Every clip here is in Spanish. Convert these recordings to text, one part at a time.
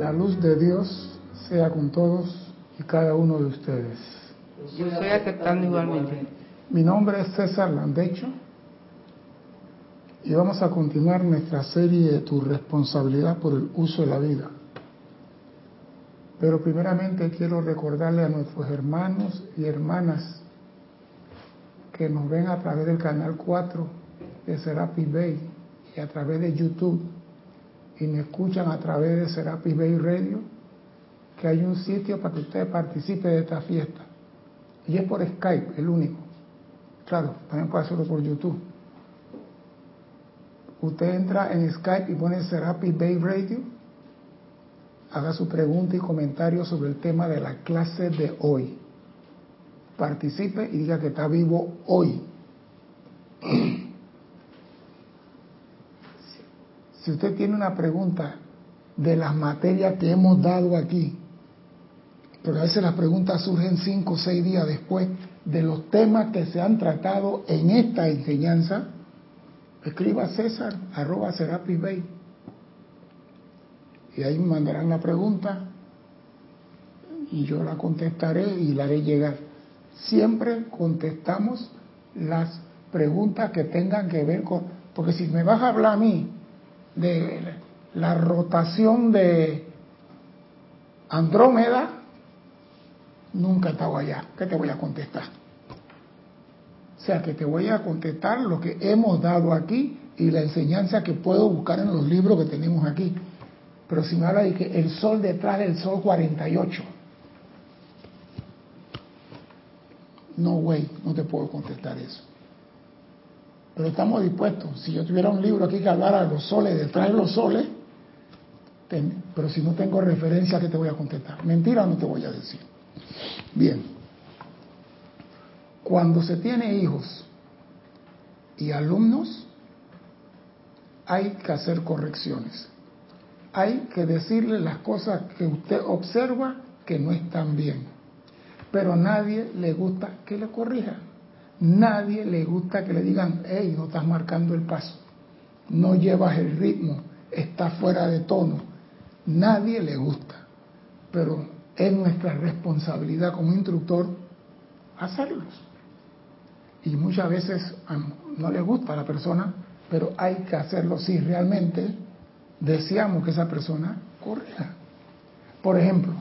La luz de Dios sea con todos y cada uno de ustedes. Yo estoy aceptando igualmente. Mi nombre es César Landecho y vamos a continuar nuestra serie de Tu responsabilidad por el uso de la vida. Pero primeramente quiero recordarle a nuestros hermanos y hermanas que nos ven a través del canal 4 de Serapis Bay y a través de YouTube y me escuchan a través de Serapis Bay Radio, que hay un sitio para que usted participe de esta fiesta. Y es por Skype, el único. Claro, también puede hacerlo por YouTube. Usted entra en Skype y pone Serapis Bay Radio, haga su pregunta y comentario sobre el tema de la clase de hoy. Participe y diga que está vivo hoy. Si usted tiene una pregunta de las materias que hemos dado aquí, porque a veces las preguntas surgen cinco o seis días después de los temas que se han tratado en esta enseñanza, escriba César arroba Serapis Bay y ahí me mandarán la pregunta y yo la contestaré y la haré llegar. Siempre contestamos las preguntas que tengan que ver con, porque si me vas a hablar a mí de la rotación de Andrómeda, nunca he estado allá. ¿Qué te voy a contestar? O sea, que te voy a contestar lo que hemos dado aquí y la enseñanza que puedo buscar en los libros que tenemos aquí. Pero si me habla de que el sol detrás del sol 48, no, güey, no te puedo contestar eso. Pero estamos dispuestos. Si yo tuviera un libro aquí que hablara de los soles, detrás de los soles, pero si no tengo referencia, ¿qué te voy a contestar? ¿Mentira no te voy a decir? Bien. Cuando se tiene hijos y alumnos, hay que hacer correcciones. Hay que decirle las cosas que usted observa que no están bien. Pero a nadie le gusta que le corrija. Nadie le gusta que le digan, hey, no estás marcando el paso, no llevas el ritmo, estás fuera de tono. Nadie le gusta, pero es nuestra responsabilidad como instructor hacerlos. Y muchas veces no le gusta a la persona, pero hay que hacerlo si realmente deseamos que esa persona corrija. Por ejemplo,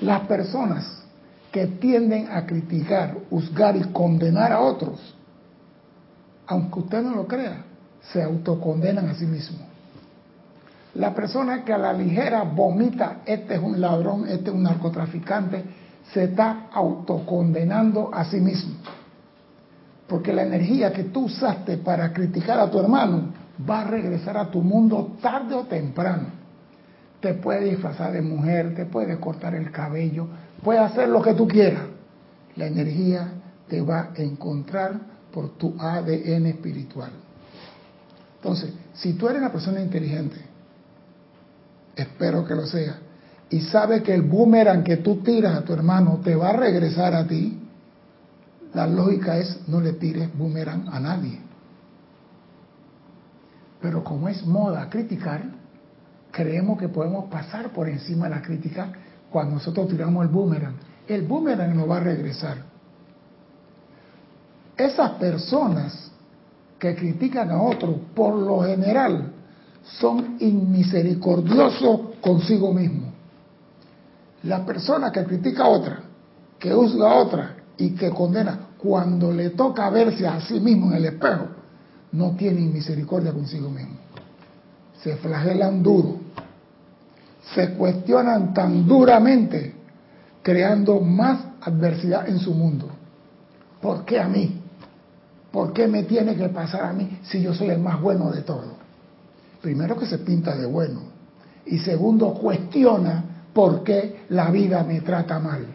las personas que tienden a criticar, juzgar y condenar a otros, aunque usted no lo crea, se autocondenan a sí mismos. La persona que a la ligera vomita, este es un ladrón, este es un narcotraficante, se está autocondenando a sí mismo. Porque la energía que tú usaste para criticar a tu hermano va a regresar a tu mundo tarde o temprano. Te puede disfrazar de mujer, te puede cortar el cabello, puede hacer lo que tú quieras. La energía te va a encontrar por tu ADN espiritual. Entonces, si tú eres una persona inteligente, espero que lo sea, y sabes que el boomerang que tú tiras a tu hermano te va a regresar a ti, la lógica es no le tires boomerang a nadie. Pero como es moda criticar, creemos que podemos pasar por encima de la crítica cuando nosotros tiramos el boomerang. El boomerang no va a regresar. Esas personas que critican a otros, por lo general, son inmisericordiosos consigo mismos. La persona que critica a otra, que juzga a otra y que condena, cuando le toca verse a sí mismo en el espejo, no tienen misericordia consigo mismo. Se flagelan duro se cuestionan tan duramente, creando más adversidad en su mundo. ¿Por qué a mí? ¿Por qué me tiene que pasar a mí si yo soy el más bueno de todo? Primero que se pinta de bueno. Y segundo, cuestiona por qué la vida me trata mal.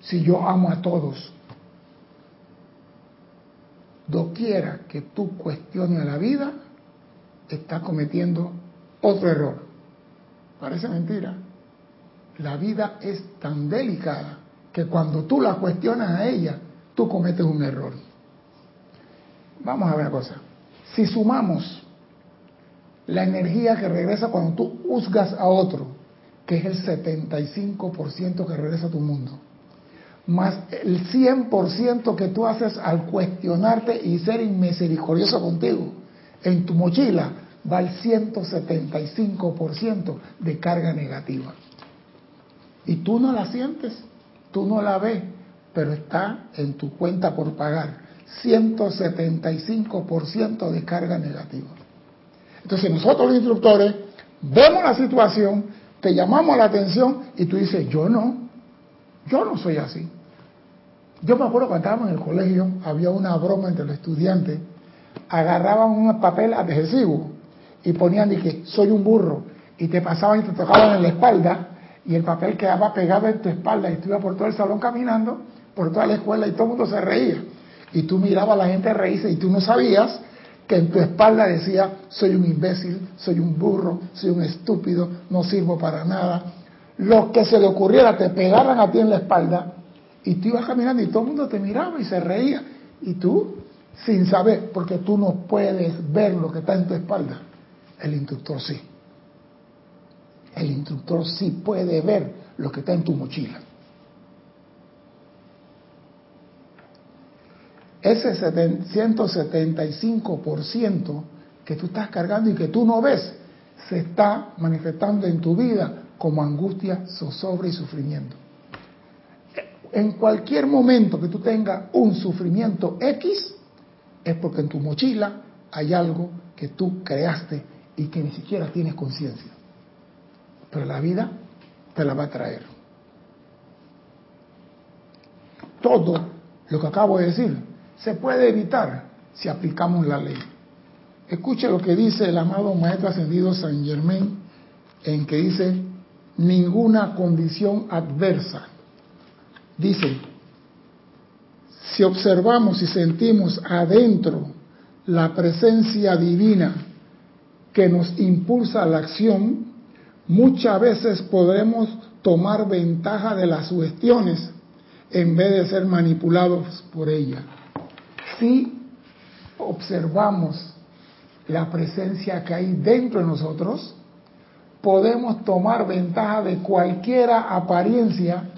Si yo amo a todos. Doquiera que tú cuestiones la vida, estás cometiendo otro error. Parece mentira. La vida es tan delicada que cuando tú la cuestionas a ella, tú cometes un error. Vamos a ver una cosa. Si sumamos la energía que regresa cuando tú juzgas a otro, que es el 75% que regresa a tu mundo, más el 100% que tú haces al cuestionarte y ser inmisericordioso contigo, en tu mochila va el 175% de carga negativa. Y tú no la sientes, tú no la ves, pero está en tu cuenta por pagar. 175% de carga negativa. Entonces nosotros los instructores vemos la situación, te llamamos la atención y tú dices, yo no, yo no soy así. Yo me acuerdo cuando estábamos en el colegio, había una broma entre los estudiantes, agarraban un papel adhesivo y ponían que soy un burro y te pasaban y te tocaban en la espalda y el papel quedaba pegado en tu espalda y tú ibas por todo el salón caminando, por toda la escuela y todo el mundo se reía. Y tú mirabas a la gente reírse y tú no sabías que en tu espalda decía, soy un imbécil, soy un burro, soy un estúpido, no sirvo para nada. Lo que se le ocurriera te pegaran a ti en la espalda y tú ibas caminando y todo el mundo te miraba y se reía. Y tú, sin saber, porque tú no puedes ver lo que está en tu espalda, el instructor sí. El instructor sí puede ver lo que está en tu mochila. ese 175% que tú estás cargando y que tú no ves, se está manifestando en tu vida como angustia, zozobra y sufrimiento. En cualquier momento que tú tengas un sufrimiento X, es porque en tu mochila hay algo que tú creaste y que ni siquiera tienes conciencia. Pero la vida te la va a traer. Todo lo que acabo de decir se puede evitar si aplicamos la ley. Escuche lo que dice el amado Maestro Ascendido San Germain, en que dice, ninguna condición adversa. Dice, si observamos y sentimos adentro la presencia divina que nos impulsa a la acción, muchas veces podremos tomar ventaja de las sugestiones en vez de ser manipulados por ella si observamos la presencia que hay dentro de nosotros, podemos tomar ventaja de cualquier apariencia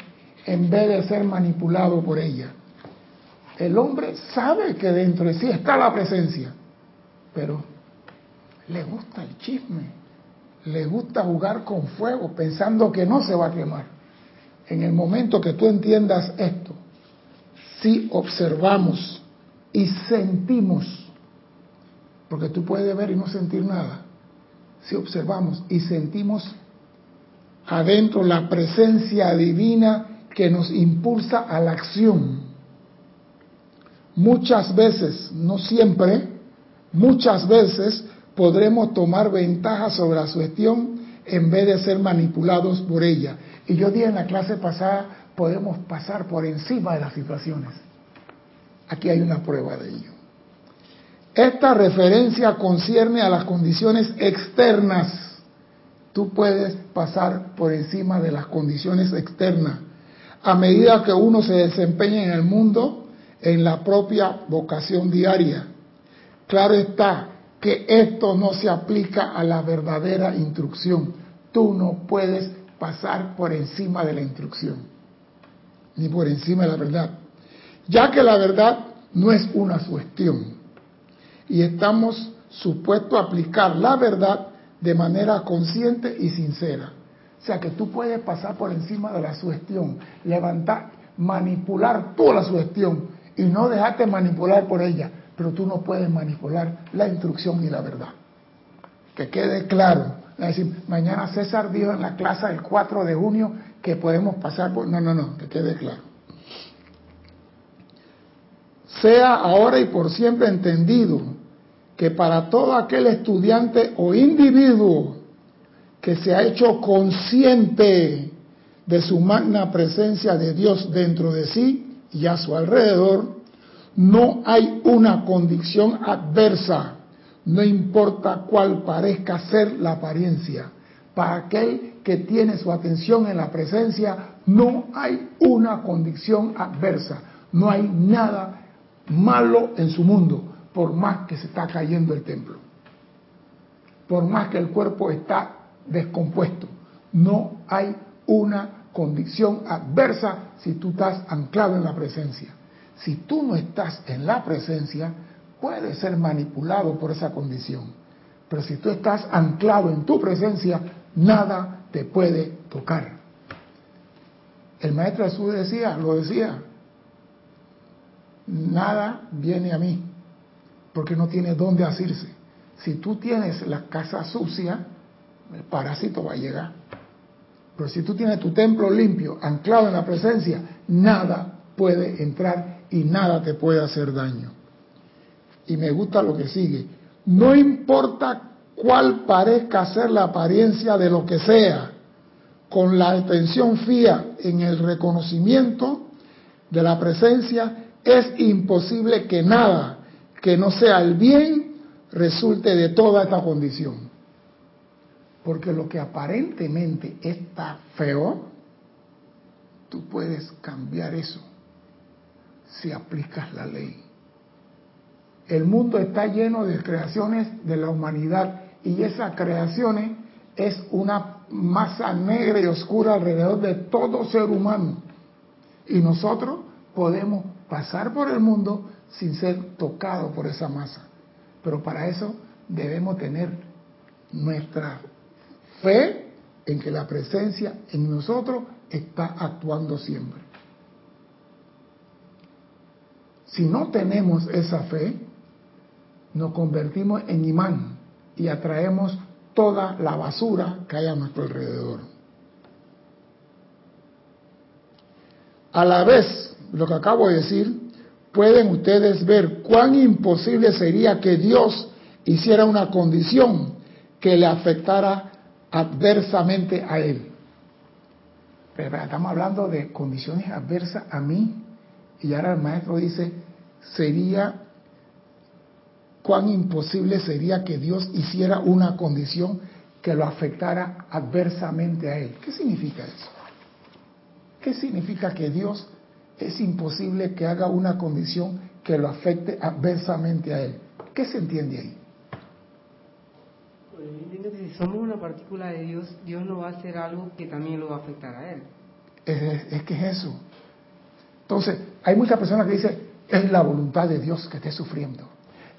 en vez de ser manipulado por ella. El hombre sabe que dentro de sí está la presencia, pero le gusta el chisme, le gusta jugar con fuego pensando que no se va a quemar. En el momento que tú entiendas esto, si observamos y sentimos, porque tú puedes ver y no sentir nada, si observamos y sentimos adentro la presencia divina que nos impulsa a la acción. Muchas veces, no siempre, muchas veces podremos tomar ventaja sobre la sugestión en vez de ser manipulados por ella. Y yo dije en la clase pasada, podemos pasar por encima de las situaciones. Aquí hay una prueba de ello. Esta referencia concierne a las condiciones externas. Tú puedes pasar por encima de las condiciones externas a medida que uno se desempeña en el mundo en la propia vocación diaria. Claro está que esto no se aplica a la verdadera instrucción. Tú no puedes pasar por encima de la instrucción, ni por encima de la verdad ya que la verdad no es una sugestión y estamos supuestos a aplicar la verdad de manera consciente y sincera. O sea que tú puedes pasar por encima de la sugestión, levantar, manipular toda la sugestión y no dejarte manipular por ella, pero tú no puedes manipular la instrucción y la verdad. Que quede claro. Es decir, mañana César dijo en la clase del 4 de junio que podemos pasar por... No, no, no, que quede claro sea ahora y por siempre entendido que para todo aquel estudiante o individuo que se ha hecho consciente de su magna presencia de Dios dentro de sí y a su alrededor, no hay una condición adversa, no importa cuál parezca ser la apariencia. Para aquel que tiene su atención en la presencia, no hay una condición adversa, no hay nada malo en su mundo, por más que se está cayendo el templo. por más que el cuerpo está descompuesto. No hay una condición adversa si tú estás anclado en la presencia. Si tú no estás en la presencia, puedes ser manipulado por esa condición. Pero si tú estás anclado en tu presencia, nada te puede tocar. El maestro Jesús decía, lo decía, nada viene a mí, porque no tiene dónde asirse. Si tú tienes la casa sucia, el parásito va a llegar. Pero si tú tienes tu templo limpio, anclado en la presencia, nada puede entrar y nada te puede hacer daño. Y me gusta lo que sigue. No importa cuál parezca ser la apariencia de lo que sea, con la atención fía en el reconocimiento de la presencia, es imposible que nada que no sea el bien resulte de toda esta condición. Porque lo que aparentemente está feo, tú puedes cambiar eso si aplicas la ley. El mundo está lleno de creaciones de la humanidad y esas creaciones es una masa negra y oscura alrededor de todo ser humano. Y nosotros podemos pasar por el mundo sin ser tocados por esa masa. Pero para eso debemos tener nuestra fe en que la presencia en nosotros está actuando siempre. Si no tenemos esa fe, nos convertimos en imán y atraemos toda la basura que hay a nuestro alrededor. A la vez, lo que acabo de decir, pueden ustedes ver cuán imposible sería que Dios hiciera una condición que le afectara adversamente a él. Pero estamos hablando de condiciones adversas a mí y ahora el maestro dice, sería cuán imposible sería que Dios hiciera una condición que lo afectara adversamente a él. ¿Qué significa eso? ¿Qué significa que Dios es imposible que haga una condición que lo afecte adversamente a él? ¿Qué se entiende ahí? Pues, si somos una partícula de Dios, Dios no va a hacer algo que también lo va a afectar a él. Es, que es eso. Entonces, hay muchas personas que dicen, es la voluntad de Dios que esté sufriendo.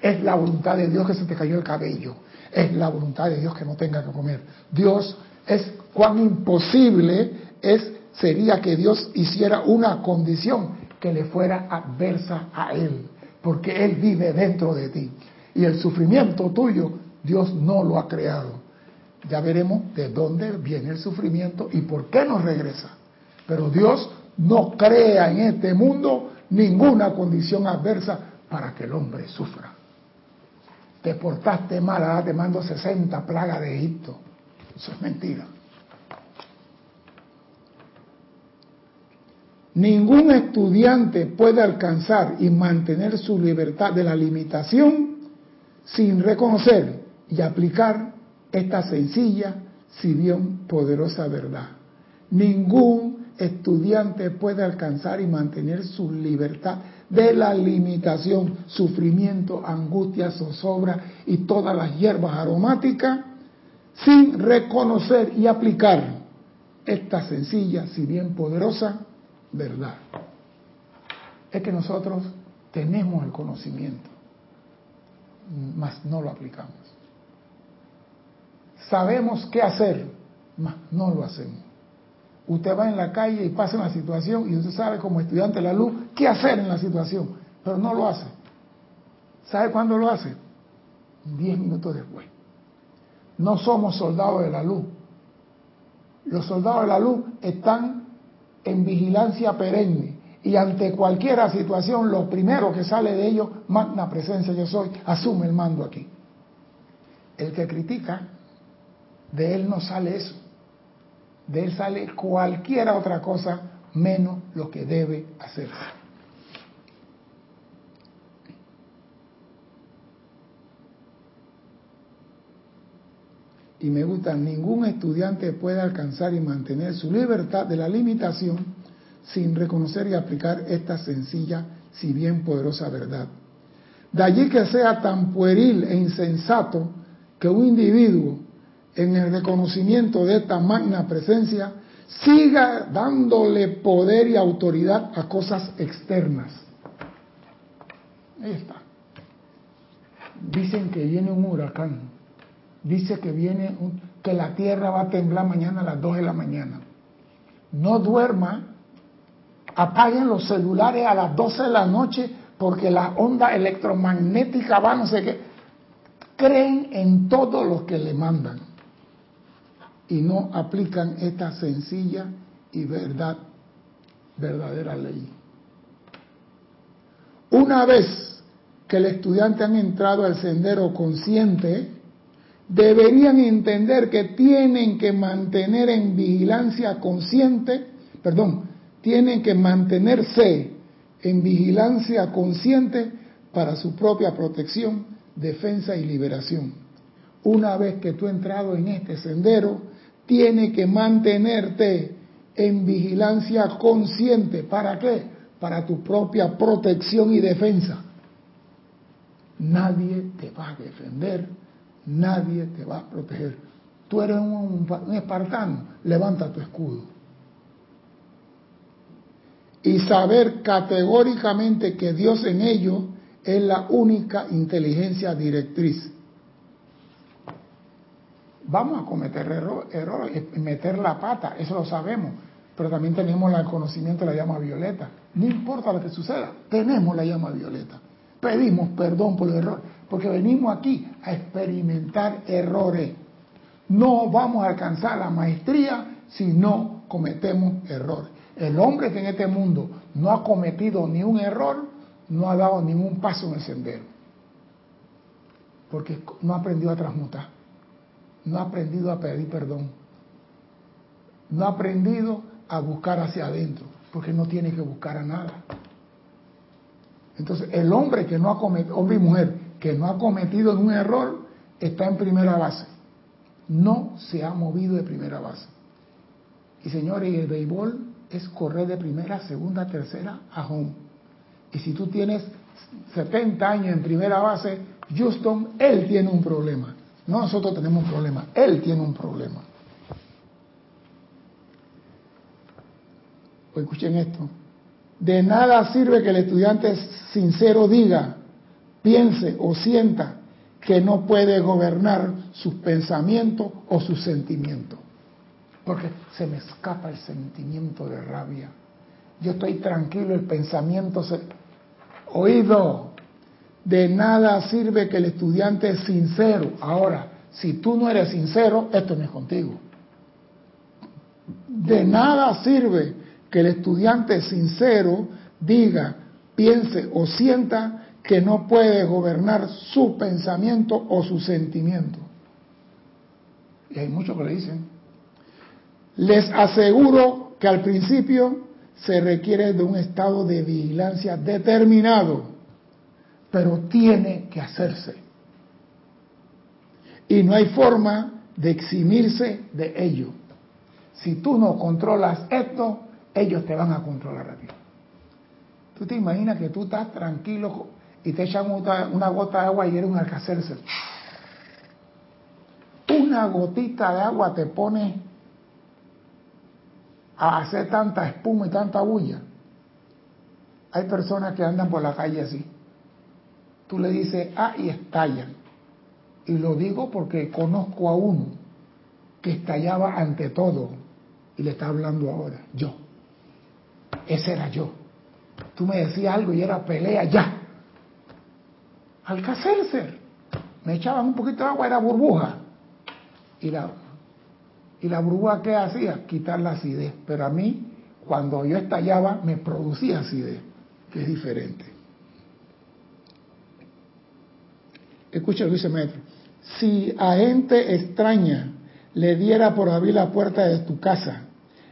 Es la voluntad de Dios que se te cayó el cabello. Es la voluntad de Dios que no tenga que comer. Dios es cuán imposible es sería que Dios hiciera una condición que le fuera adversa a él, porque él vive dentro de ti. Y el sufrimiento tuyo Dios no lo ha creado. Ya veremos de dónde viene el sufrimiento y por qué nos regresa. Pero Dios no crea en este mundo ninguna condición adversa para que el hombre sufra. Te portaste mal, ahora te mando 60 plagas de Egipto. Eso es mentira. Ningún estudiante puede alcanzar y mantener su libertad de la limitación sin reconocer y aplicar esta sencilla, si bien poderosa verdad. Ningún estudiante puede alcanzar y mantener su libertad de la limitación, sufrimiento, angustia, zozobra y todas las hierbas aromáticas sin reconocer y aplicar esta sencilla, si bien poderosa, verdad. Es que nosotros tenemos el conocimiento, mas no lo aplicamos. Sabemos qué hacer, mas no lo hacemos. Usted va en la calle y pasa una situación y usted sabe como estudiante de la luz qué hacer en la situación, pero no lo hace. ¿Sabe cuándo lo hace? Diez minutos después. No somos soldados de la luz. Los soldados de la luz están en vigilancia perenne y ante cualquier situación lo primero que sale de ellos, magna presencia yo soy, asume el mando aquí. El que critica, de él no sale eso, de él sale cualquier otra cosa menos lo que debe hacerse. y me gusta, ningún estudiante puede alcanzar y mantener su libertad de la limitación sin reconocer y aplicar esta sencilla, si bien poderosa verdad. De allí que sea tan pueril e insensato que un individuo en el reconocimiento de esta magna presencia siga dándole poder y autoridad a cosas externas. Ahí está. Dicen que viene un huracán. Dice que viene que la tierra va a temblar mañana a las 2 de la mañana. No duerma. Apaguen los celulares a las 12 de la noche porque la onda electromagnética va no sé qué. Creen en todo lo que le mandan y no aplican esta sencilla y verdad, verdadera ley. Una vez que el estudiante han entrado al sendero consciente, deberían entender que tienen que mantener en vigilancia consciente, perdón, tienen que mantenerse en vigilancia consciente para su propia protección, defensa y liberación. Una vez que tú entrado en este sendero, tiene que mantenerte en vigilancia consciente. ¿Para qué? Para tu propia protección y defensa. Nadie te va a defender, nadie te va a proteger. Tú eres un, un espartano, levanta tu escudo. Y saber categóricamente que Dios en ello es la única inteligencia directriz vamos a cometer errores y meter la pata, eso lo sabemos, pero también tenemos el conocimiento de la llama violeta. No importa lo que suceda, tenemos la llama violeta. Pedimos perdón por el error, porque venimos aquí a experimentar errores. No vamos a alcanzar la maestría si no cometemos errores. El hombre que en este mundo no ha cometido ni un error, no ha dado ningún paso en el sendero, porque no ha aprendido a transmutar no ha aprendido a pedir perdón. No ha aprendido a buscar hacia adentro, porque no tiene que buscar a nada. Entonces, el hombre que no ha cometido, hombre y mujer, que no ha cometido un error, está en primera base. No se ha movido de primera base. Y señores, el béisbol es correr de primera, segunda, tercera a home. Y si tú tienes 70 años en primera base, Houston, él tiene un problema. No nosotros tenemos un problema, él tiene un problema. O escuchen esto. De nada sirve que el estudiante sincero diga, piense o sienta que no puede gobernar sus pensamientos o sus sentimientos. Porque se me escapa el sentimiento de rabia. Yo estoy tranquilo, el pensamiento se... Oído, de nada sirve que el estudiante es sincero. Ahora, si tú no eres sincero, esto no es contigo. De nada sirve que el estudiante sincero diga, piense o sienta que no puede gobernar su pensamiento o su sentimiento. Y hay muchos que le dicen. Les aseguro que al principio se requiere de un estado de vigilancia determinado pero tiene que hacerse. Y no hay forma de eximirse de ello. Si tú no controlas esto, ellos te van a controlar a ti. Tú te imaginas que tú estás tranquilo y te echan una gota de agua y eres un alcacerse. Una gotita de agua te pone a hacer tanta espuma y tanta bulla. Hay personas que andan por la calle así tú le dices ah y estallan. Y lo digo porque conozco a uno que estallaba ante todo y le está hablando ahora, yo. Ese era yo. Tú me decías algo y era pelea ya. Alcacercer. Me echaban un poquito de agua, era burbuja. Y la, y la burbuja ¿qué hacía? Quitar la acidez. Pero a mí, cuando yo estallaba, me producía acidez, que es diferente. Escucha dice Maestro, si a gente extraña le diera por abrir la puerta de tu casa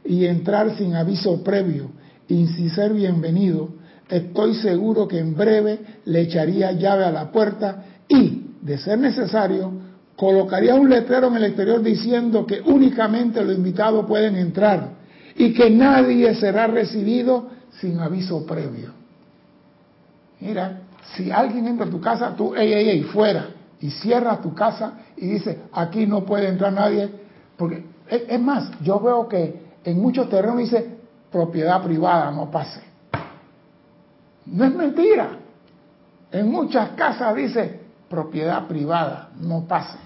y entrar sin aviso previo y sin ser bienvenido, estoy seguro que en breve le echaría llave a la puerta y, de ser necesario, colocaría un letrero en el exterior diciendo que únicamente los invitados pueden entrar y que nadie será recibido sin aviso previo. Mira, si alguien entra a tu casa, tú, ey, ey, ey, fuera. y cierras tu casa y dices, aquí no puede entrar nadie, porque es, más, yo veo que en muchos terrenos dice propiedad privada, no pase. No es mentira. En muchas casas dice propiedad privada, no pase.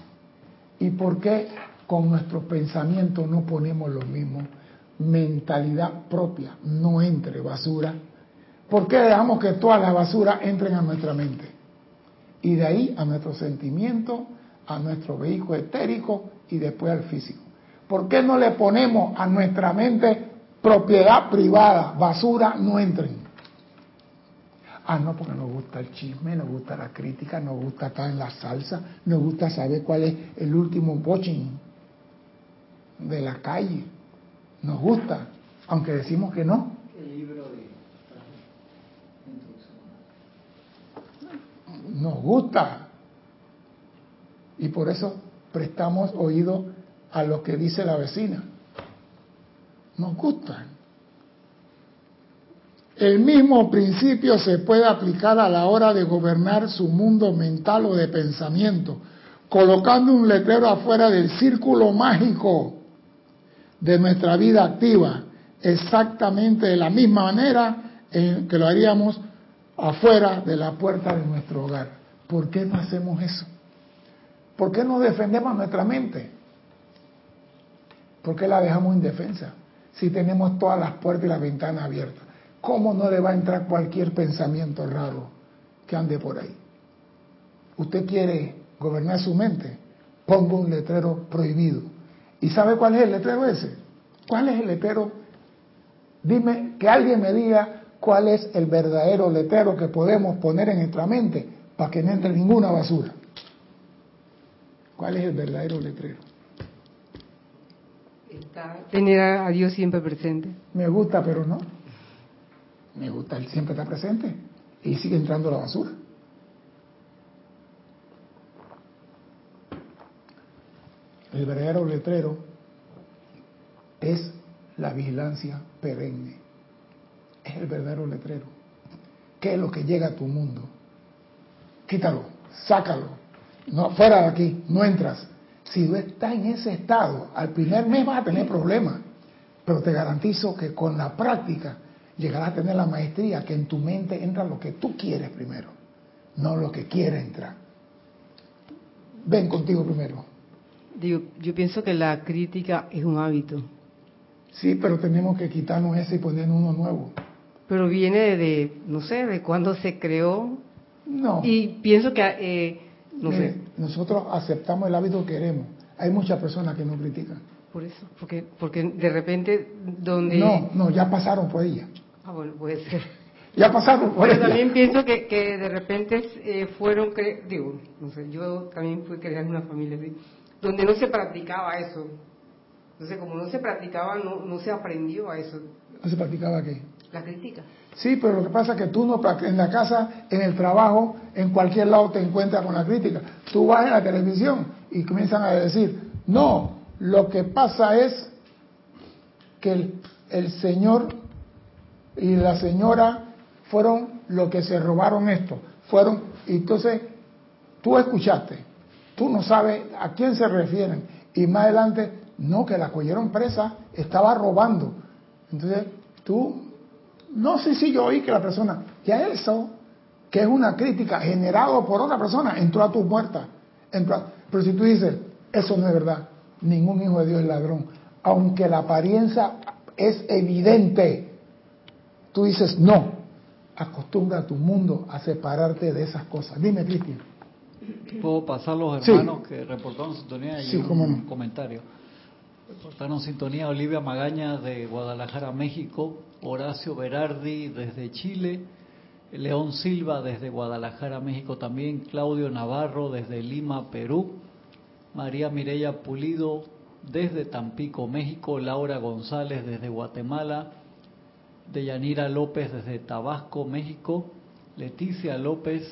¿Y por qué con nuestro pensamiento no ponemos lo mismo? Mentalidad propia, no entre basura. ¿Por qué dejamos que toda la basura entren a nuestra mente? Y de ahí a nuestro sentimiento, a nuestro vehículo etérico y después al físico. ¿Por qué no le ponemos a nuestra mente propiedad privada, basura, no entren? Ah, no, porque nos gusta el chisme, nos gusta la crítica, nos gusta estar en la salsa, nos gusta saber cuál es el último bochín de la calle. Nos gusta, aunque decimos que no. El libro de Nos gusta. Y por eso prestamos oído a lo que dice la vecina. Nos gusta. El mismo principio se puede aplicar a la hora de gobernar su mundo mental o de pensamiento, colocando un letrero afuera del círculo mágico de nuestra vida activa, exactamente de la misma manera en que lo haríamos afuera de la puerta de nuestro hogar. ¿Por qué no hacemos eso? ¿Por qué no defendemos nuestra mente? ¿Por qué la dejamos indefensa? Si tenemos todas las puertas y las ventanas abiertas. ¿Cómo no le va a entrar cualquier pensamiento raro que ande por ahí? Usted quiere gobernar su mente, ponga un letrero prohibido. ¿Y sabe cuál es el letrero ese? ¿Cuál es el letrero? Dime, que alguien me diga cuál es el verdadero letrero que podemos poner en nuestra mente para que no entre ninguna basura. ¿Cuál es el verdadero letrero? tener a Dios siempre presente. Me gusta, pero no. Me gusta, Él siempre está presente. Y sigue entrando la basura. El verdadero letrero es la vigilancia perenne. Es el verdadero letrero. ¿Qué es lo que llega a tu mundo? Quítalo, sácalo. No, fuera de aquí, no entras. Si tú estás en ese estado, al primer mes vas a tener problemas. Pero te garantizo que con la práctica llegarás a tener la maestría que en tu mente entra lo que tú quieres primero, no lo que quiere entrar. Ven contigo primero. Yo pienso que la crítica es un hábito. Sí, pero tenemos que quitarnos ese y poner uno nuevo. Pero viene de, no sé, de cuándo se creó. No. Y pienso que, eh, no sé. Nosotros aceptamos el hábito que queremos. Hay muchas personas que no critican. Por eso, porque, porque de repente donde... No, no, ya pasaron por ella. Ah, bueno, puede ser. Ya pasaron por Pero también pienso que, que de repente eh, fueron, digo, no sé, yo también fui crear una familia así, donde no se practicaba eso. Entonces, como no se practicaba, no, no se aprendió a eso. ¿No se practicaba qué? La crítica. Sí, pero lo que pasa es que tú no en la casa, en el trabajo, en cualquier lado te encuentras con la crítica. Tú vas en la televisión y comienzan a decir, no, lo que pasa es que el, el Señor y la señora fueron los que se robaron esto. Fueron, y entonces tú escuchaste, tú no sabes a quién se refieren. Y más adelante, no, que la cogieron presa, estaba robando. Entonces tú, no sé si yo oí que la persona, ya eso, que es una crítica generada por otra persona, entró a tu puerta. pero si tú dices, eso no es verdad, ningún hijo de Dios es ladrón, aunque la apariencia es evidente Tú dices, no, acostumbra a tu mundo a separarte de esas cosas. Dime, Cristian. ¿Puedo pasar los hermanos que reportaron sintonía y un comentario? Reportaron sintonía Olivia Magaña de Guadalajara, México, Horacio Berardi desde Chile, León Silva desde Guadalajara, México también, Claudio Navarro desde Lima, Perú, María Mireya Pulido desde Tampico, México, Laura González desde Guatemala, de Yanira López desde Tabasco, México, Leticia López,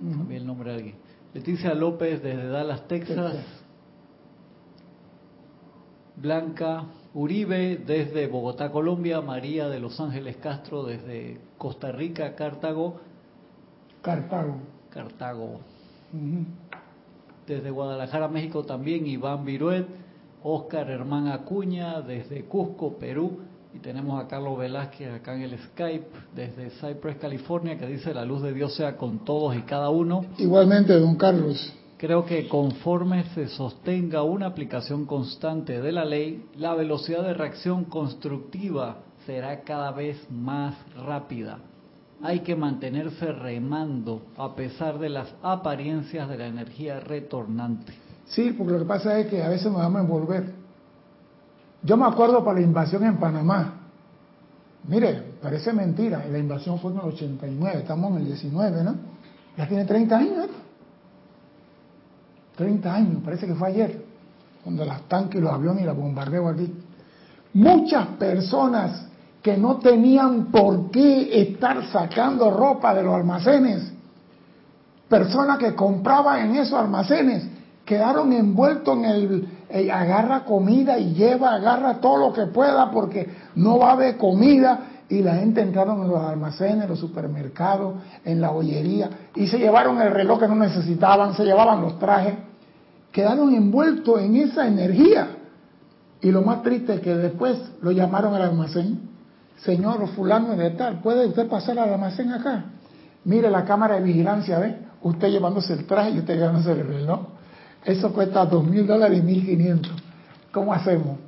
también el nombre de alguien, Leticia López desde Dallas, Texas, Blanca Uribe desde Bogotá, Colombia, María de Los Ángeles Castro desde Costa Rica, Cartago, Cartago, Cartago, Desde Guadalajara, México también Iván Viruet, Oscar Hermán Acuña, desde Cusco, Perú. Y tenemos a Carlos Velázquez acá en el Skype, desde Cypress, California, que dice la luz de Dios sea con todos y cada uno. Igualmente, don Carlos. Creo que conforme se sostenga una aplicación constante de la ley, la velocidad de reacción constructiva será cada vez más rápida. Hay que mantenerse remando a pesar de las apariencias de la energía retornante. Sí, porque lo que pasa es que a veces nos vamos a envolver. Yo me acuerdo para la invasión en Panamá. Mire, parece mentira, la invasión fue en el 89, estamos en el 19, ¿no? Ya tiene 30 años. 30 años, parece que fue ayer, cuando los tanques, los aviones y la bombardeo aquí. Muchas personas que no tenían por qué estar sacando ropa de los almacenes, personas que compraban en esos almacenes, quedaron envueltos en el, agarra comida y lleva, agarra todo lo que pueda porque no va a haber comida y la gente entraron en los almacenes, en los supermercados, en la bollería y se llevaron el reloj que no necesitaban, se llevaban los trajes, quedaron envueltos en esa energía. Y lo más triste es que después lo llamaron al almacén señor fulano de tal, ¿puede usted pasar al almacén acá? Mire la cámara de vigilancia, ¿ve? Usted llevándose el traje y usted llevándose el reloj. Eso cuesta dos mil dólares y mil quinientos. ¿Cómo hacemos?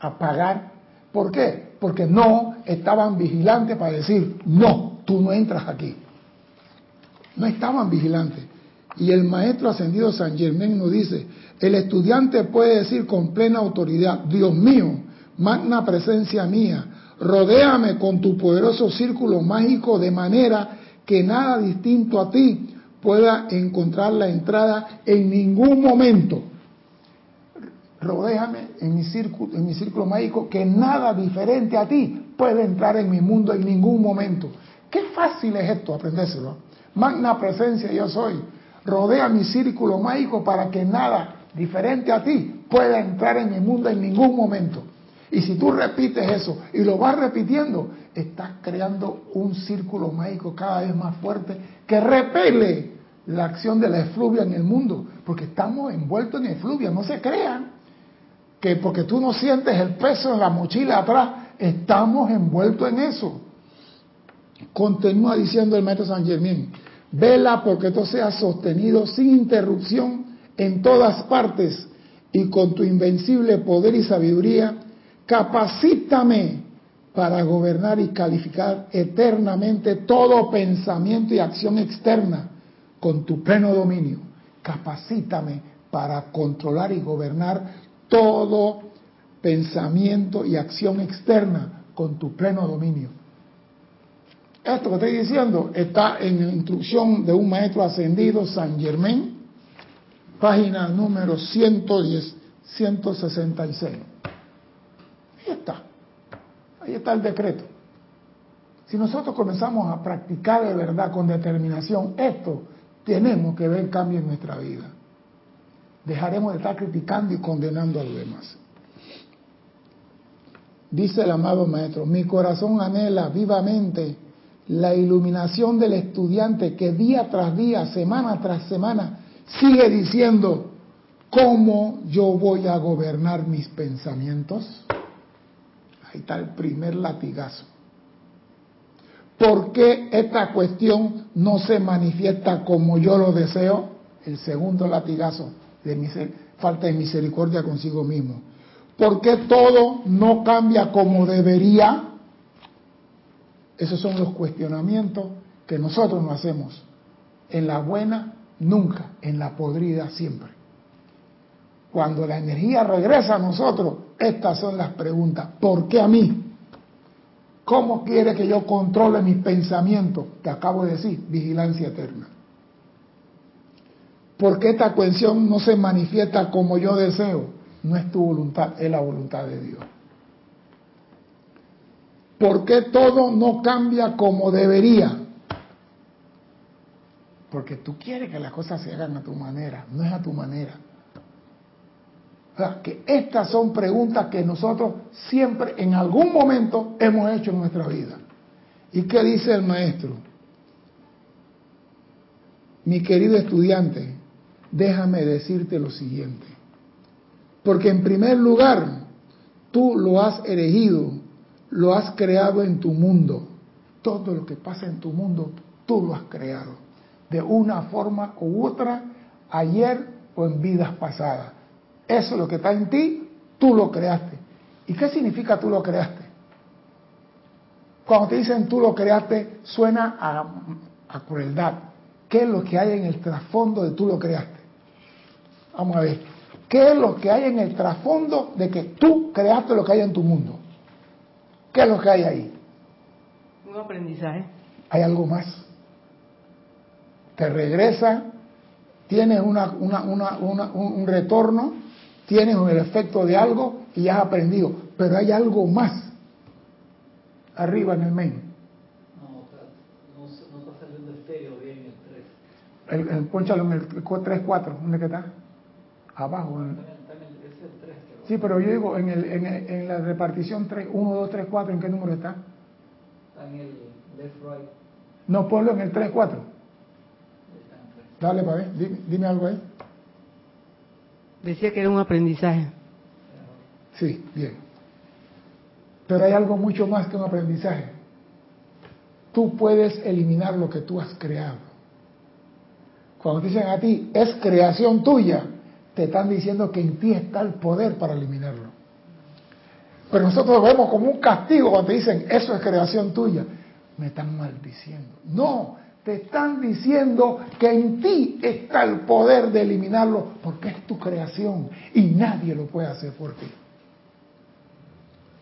A pagar. ¿Por qué? Porque no estaban vigilantes para decir, no, tú no entras aquí. No estaban vigilantes. Y el maestro ascendido San Germán nos dice, el estudiante puede decir con plena autoridad, Dios mío, magna presencia mía, Rodéame con tu poderoso círculo mágico de manera que nada distinto a ti pueda encontrar la entrada en ningún momento. Rodéame en mi círculo, en mi círculo mágico que nada diferente a ti pueda entrar en mi mundo en ningún momento. Qué fácil es esto, aprendérselo. Magna presencia yo soy. Rodea mi círculo mágico para que nada diferente a ti pueda entrar en mi mundo en ningún momento. Y si tú repites eso y lo vas repitiendo, estás creando un círculo mágico cada vez más fuerte que repele la acción de la efluvia en el mundo, porque estamos envueltos en efluvia, no se crean que porque tú no sientes el peso en la mochila atrás, estamos envueltos en eso. Continúa diciendo el maestro San Germán, vela porque tú seas sostenido sin interrupción en todas partes y con tu invencible poder y sabiduría capacítame para gobernar y calificar eternamente todo pensamiento y acción externa con tu pleno dominio. Capacítame para controlar y gobernar todo pensamiento y acción externa con tu pleno dominio. Esto que estoy diciendo está en la instrucción de un maestro ascendido, San Germán, página número 110, 166. Ahí está. Ahí está el decreto. Si nosotros comenzamos a practicar de verdad con determinación esto, tenemos que ver cambio en nuestra vida. Dejaremos de estar criticando y condenando a los demás. Dice el amado maestro, mi corazón anhela vivamente la iluminación del estudiante que día tras día, semana tras semana, sigue diciendo, ¿cómo yo voy a gobernar mis pensamientos? Ahí está el primer latigazo. ¿Por qué esta cuestión no se manifiesta como yo lo deseo? El segundo latigazo de falta de misericordia consigo mismo. ¿Por qué todo no cambia como debería? Esos son los cuestionamientos que nosotros no hacemos. En la buena, nunca. En la podrida, siempre. Cuando la energía regresa a nosotros, estas son las preguntas. ¿Por qué a mí? ¿Cómo quiere que yo controle mis pensamientos? Que acabo de decir, vigilancia eterna. ¿Por qué esta cuestión no se manifiesta como yo deseo? No es tu voluntad, es la voluntad de Dios. ¿Por qué todo no cambia como debería? Porque tú quieres que las cosas se hagan a tu manera, no es a tu manera que estas son preguntas que nosotros siempre en algún momento hemos hecho en nuestra vida. ¿Y qué dice el maestro? mi querido estudiante, déjame decirte lo siguiente. Porque en primer lugar, tú lo has elegido, lo has creado en tu mundo. Todo lo que pasa en tu mundo, tú lo has creado. De una forma u otra, ayer o en vidas pasadas. Eso es lo que está en ti, tú lo creaste. ¿Y qué significa tú lo creaste? Cuando te dicen tú lo creaste, suena a, crueldad. ¿Qué es lo que hay en el trasfondo de tú lo creaste? Vamos a ver. ¿Qué es lo que hay en el trasfondo de que tú creaste lo que hay en tu mundo? ¿Qué es lo que hay ahí? Un aprendizaje. Hay algo más. Te regresa, tienes una, un retorno, tienes el efecto de algo y has aprendido. Pero hay algo más arriba en el main. No, no, no está saliendo estéreo bien el 3. El, el, ponchalo en el 3-4, ¿dónde que está? Abajo. En, sí, pero yo digo, en, el, en, el, en la repartición 3, 1, 2, 3, 4, ¿en qué número está? Está en el left right. No, ponlo en el 3, 4. Dale para ver, dime, dime algo ahí. Decía que era un aprendizaje. Sí, bien. Pero hay algo mucho más que un aprendizaje. Tú puedes eliminar lo que tú has creado. Cuando te dicen a ti, es creación tuya, te están diciendo que en ti está el poder para eliminarlo. Pero nosotros lo vemos como un castigo cuando te dicen, eso es creación tuya. Me están maldiciendo. No, te están diciendo que en ti está el poder de eliminarlo porque es tu creación y nadie lo puede hacer por ti.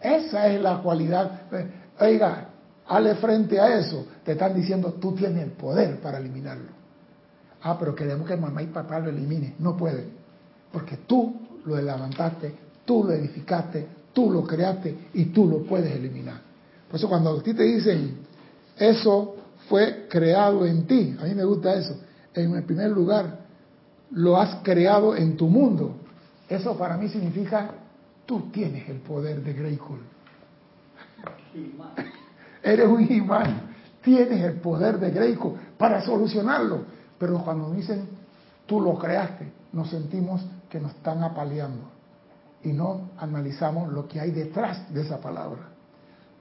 Esa es la cualidad. Oiga, hale frente a eso. Te están diciendo, tú tienes el poder para eliminarlo. Ah, pero queremos que mamá y papá lo eliminen. No pueden. Porque tú lo levantaste, tú lo edificaste, tú lo creaste y tú lo puedes eliminar. Por eso cuando a ti te dicen, eso fue creado en ti, a mí me gusta eso. En el primer lugar, lo has creado en tu mundo. Eso para mí significa Tú tienes el poder de Greycool. Eres un imán. Tienes el poder de Greycool para solucionarlo. Pero cuando dicen tú lo creaste, nos sentimos que nos están apaleando y no analizamos lo que hay detrás de esa palabra.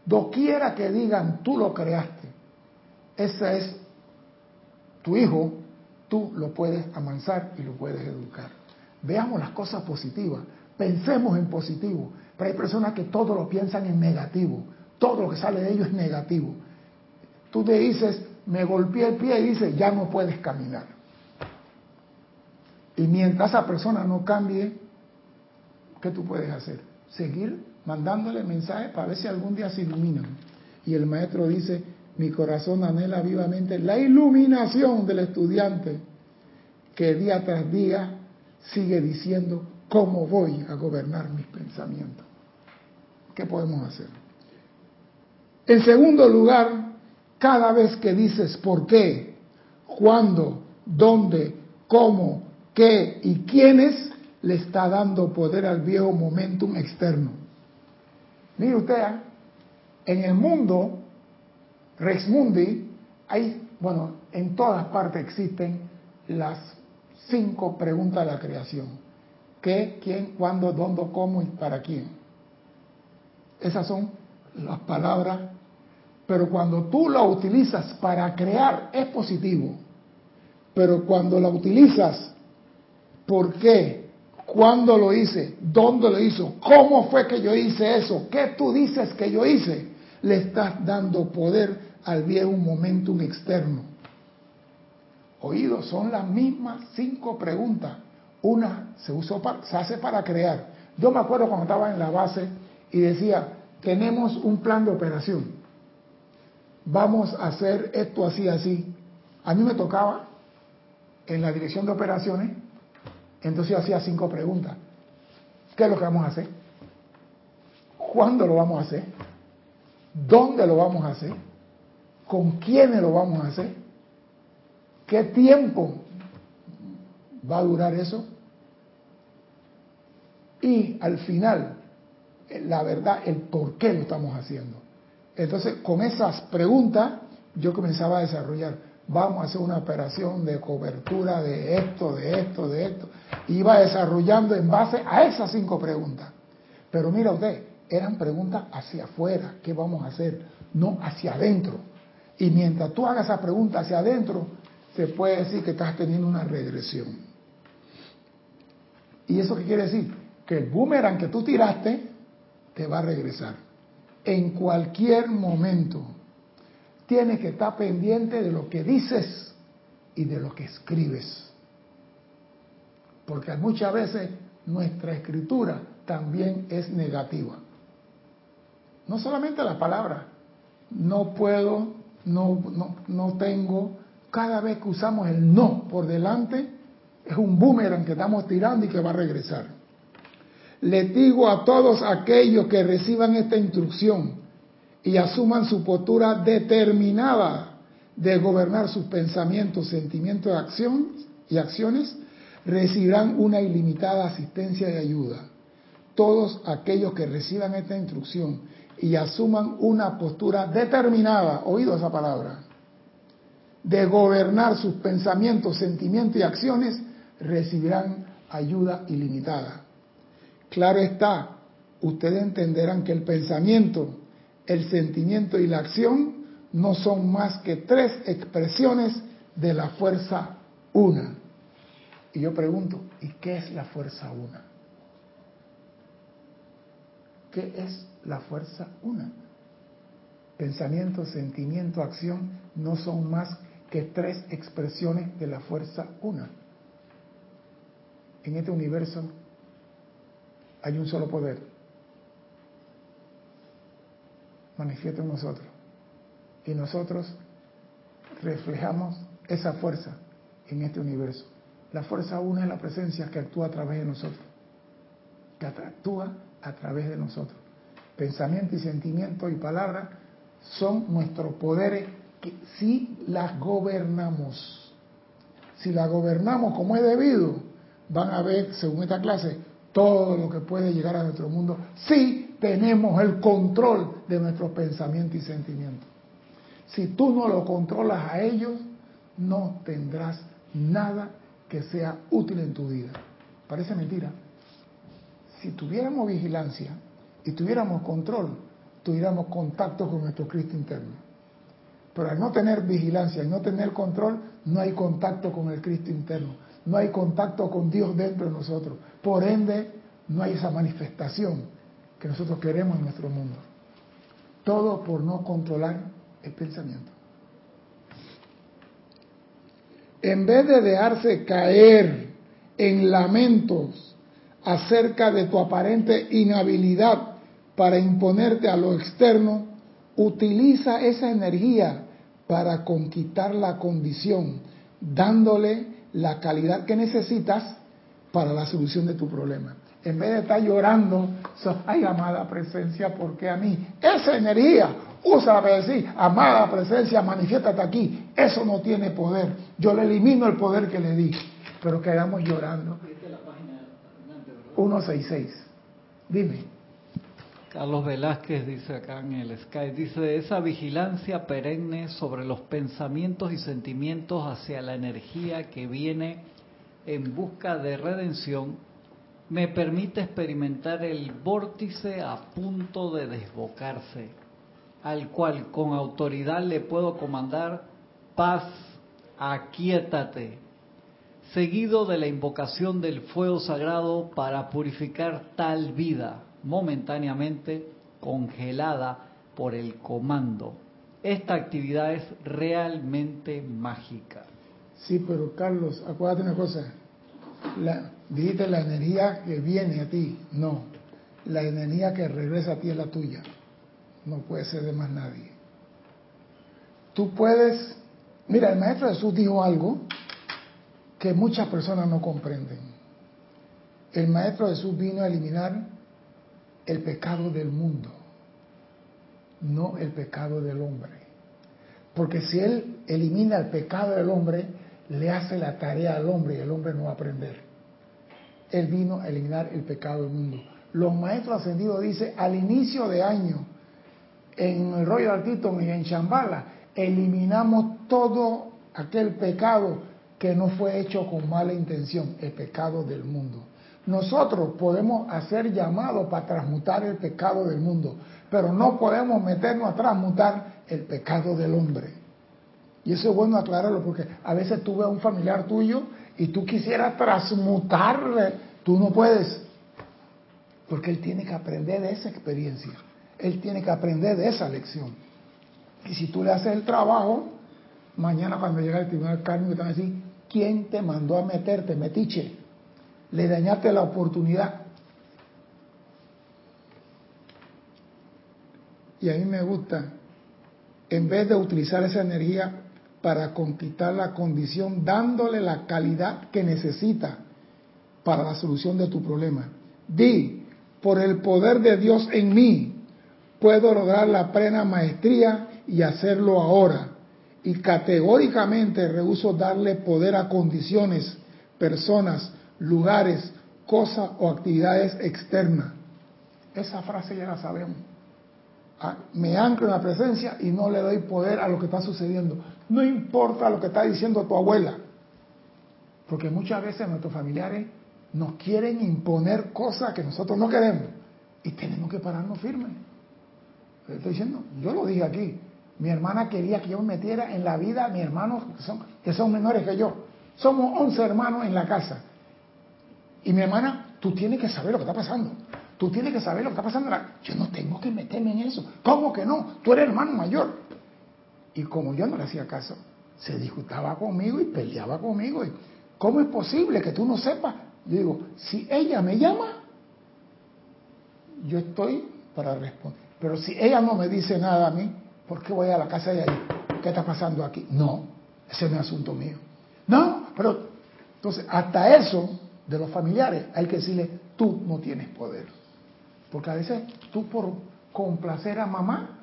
Doquiera que digan tú lo creaste, ese es tu hijo, tú lo puedes amansar y lo puedes educar. Veamos las cosas positivas. Pensemos en positivo. Pero hay personas que todo lo piensan en negativo. Todo lo que sale de ellos es negativo. Tú te dices, me golpeé el pie y dices, ya no puedes caminar. Y mientras esa persona no cambie, ¿qué tú puedes hacer? Seguir mandándole mensajes para ver si algún día se iluminan. Y el maestro dice, mi corazón anhela vivamente la iluminación del estudiante que día tras día sigue diciendo, ¿Cómo voy a gobernar mis pensamientos? ¿Qué podemos hacer? En segundo lugar, cada vez que dices por qué, cuándo, dónde, cómo, qué y quiénes, le está dando poder al viejo momentum externo. Mire usted, ¿ah? en el mundo, Rex Mundi, hay, bueno, en todas partes existen las cinco preguntas de la creación qué, quién, cuándo, dónde, cómo y para quién. Esas son las palabras. Pero cuando tú la utilizas para crear es positivo. Pero cuando la utilizas, ¿por qué? ¿Cuándo lo hice? ¿Dónde lo hizo? ¿Cómo fue que yo hice eso? ¿Qué tú dices que yo hice? Le estás dando poder al viejo momentum externo. Oídos, son las mismas cinco preguntas una se, usó se hace para crear. Yo me acuerdo cuando estaba en la base y decía, tenemos un plan de operación. Vamos a hacer esto así, así. A mí me tocaba en la dirección de operaciones, entonces yo hacía cinco preguntas. ¿Qué es lo que vamos a hacer? ¿Cuándo lo vamos a hacer? ¿Dónde lo vamos a hacer? ¿Con quiénes lo vamos a hacer? ¿Qué tiempo ¿Va a durar eso? Y al final, la verdad, el por qué lo estamos haciendo. Entonces, con esas preguntas, yo comenzaba a desarrollar. vamos a hacer una operación de cobertura de esto, de esto, de esto. Iba desarrollando en base a esas cinco preguntas. Pero mira usted, eran preguntas hacia afuera, ¿qué vamos a hacer? No hacia adentro. Y mientras tú hagas esa pregunta hacia adentro, se puede decir que estás teniendo una regresión. ¿Y eso qué quiere decir? Que el boomerang que tú tiraste te va a regresar. En cualquier momento tienes que estar pendiente de lo que dices y de lo que escribes. Porque muchas veces nuestra escritura también es negativa. No solamente la palabra, no puedo, no, no, no tengo, cada vez que usamos el no por delante, es un boomerang que estamos tirando y que va a regresar. Les digo a todos aquellos que reciban esta instrucción y asuman su postura determinada de gobernar sus pensamientos, sentimientos acción, y acciones, recibirán una ilimitada asistencia y ayuda. Todos aquellos que reciban esta instrucción y asuman una postura determinada, oído esa palabra, de gobernar sus pensamientos, sentimientos y acciones, recibirán ayuda ilimitada. Claro está, ustedes entenderán que el pensamiento, el sentimiento y la acción no son más que tres expresiones de la fuerza una. Y yo pregunto, ¿y qué es la fuerza una? ¿Qué es la fuerza una? Pensamiento, sentimiento, acción no son más que tres expresiones de la fuerza una. En este universo hay un solo poder, manifiesto en nosotros. Y nosotros reflejamos esa fuerza en este universo. La fuerza una es la presencia que actúa a través de nosotros, que actúa a través de nosotros. Pensamiento y sentimiento y palabra son nuestros poderes que si las gobernamos, si las gobernamos como es debido, van a ver, según esta clase, todo lo que puede llegar a nuestro mundo si tenemos el control de nuestros pensamientos y sentimientos. Si tú no lo controlas a ellos, no tendrás nada que sea útil en tu vida. Parece mentira. Si tuviéramos vigilancia y tuviéramos control, tuviéramos contacto con nuestro Cristo interno. Pero al no tener vigilancia y no tener control, no hay contacto con el Cristo interno, no hay contacto con Dios dentro de nosotros. Por ende, no hay esa manifestación que nosotros queremos en nuestro mundo. Todo por no controlar el pensamiento. En vez de dejarse caer en lamentos acerca de tu aparente inhabilidad para imponerte a lo externo, utiliza esa energía para conquistar la condición, dándole la calidad que necesitas para la solución de tu problema. En vez de estar llorando, ay, amada presencia, ¿por qué a mí? Esa energía, úsala para decir, amada presencia, manifiéstate aquí. Eso no tiene poder. Yo le elimino el poder que le di. Pero quedamos llorando. 166. Dime. Carlos Velázquez dice acá en el Sky, dice, esa vigilancia perenne sobre los pensamientos y sentimientos hacia la energía que viene en busca de redención me permite experimentar el vórtice a punto de desbocarse, al cual con autoridad le puedo comandar paz, aquíétate, seguido de la invocación del fuego sagrado para purificar tal vida momentáneamente congelada por el comando. Esta actividad es realmente mágica. Sí, pero Carlos, acuérdate una cosa, la, dijiste la energía que viene a ti, no, la energía que regresa a ti es la tuya, no puede ser de más nadie. Tú puedes, mira, el Maestro Jesús dijo algo que muchas personas no comprenden. El Maestro Jesús vino a eliminar el pecado del mundo, no el pecado del hombre. Porque si Él elimina el pecado del hombre, le hace la tarea al hombre y el hombre no va a aprender. Él vino a eliminar el pecado del mundo. Los maestros ascendidos dicen, al inicio de año, en el Royal Teton y en Chambala, eliminamos todo aquel pecado que no fue hecho con mala intención, el pecado del mundo. Nosotros podemos hacer llamado para transmutar el pecado del mundo, pero no podemos meternos a transmutar el pecado del hombre. Y eso es bueno aclararlo porque a veces tú ves a un familiar tuyo y tú quisieras transmutarle, tú no puedes, porque él tiene que aprender de esa experiencia, él tiene que aprender de esa lección. Y si tú le haces el trabajo, mañana cuando llega el tribunal cárnico te van a decir, ¿quién te mandó a meterte, metiche? Le dañaste la oportunidad. Y a mí me gusta, en vez de utilizar esa energía para conquistar la condición, dándole la calidad que necesita para la solución de tu problema. Di, por el poder de Dios en mí, puedo lograr la plena maestría y hacerlo ahora. Y categóricamente rehuso darle poder a condiciones, personas, lugares, cosas o actividades externas. Esa frase ya la sabemos. Ah, me anclo en la presencia y no le doy poder a lo que está sucediendo. No importa lo que está diciendo tu abuela, porque muchas veces nuestros familiares nos quieren imponer cosas que nosotros no queremos y tenemos que pararnos firmes. Estoy diciendo, yo lo dije aquí, mi hermana quería que yo me metiera en la vida de mis hermanos que son, que son menores que yo. Somos 11 hermanos en la casa. Y mi hermana, tú tienes que saber lo que está pasando. Tú tienes que saber lo que está pasando. Yo no tengo que meterme en eso. ¿Cómo que no? Tú eres hermano mayor. Y como yo no le hacía caso, se discutaba conmigo y peleaba conmigo. Y, ¿Cómo es posible que tú no sepas? Yo digo, si ella me llama, yo estoy para responder. Pero si ella no me dice nada a mí, ¿por qué voy a la casa de ahí? ¿Qué está pasando aquí? No, ese no es asunto mío. No, pero entonces hasta eso de los familiares hay que decirle, tú no tienes poder. Porque a veces tú por complacer a mamá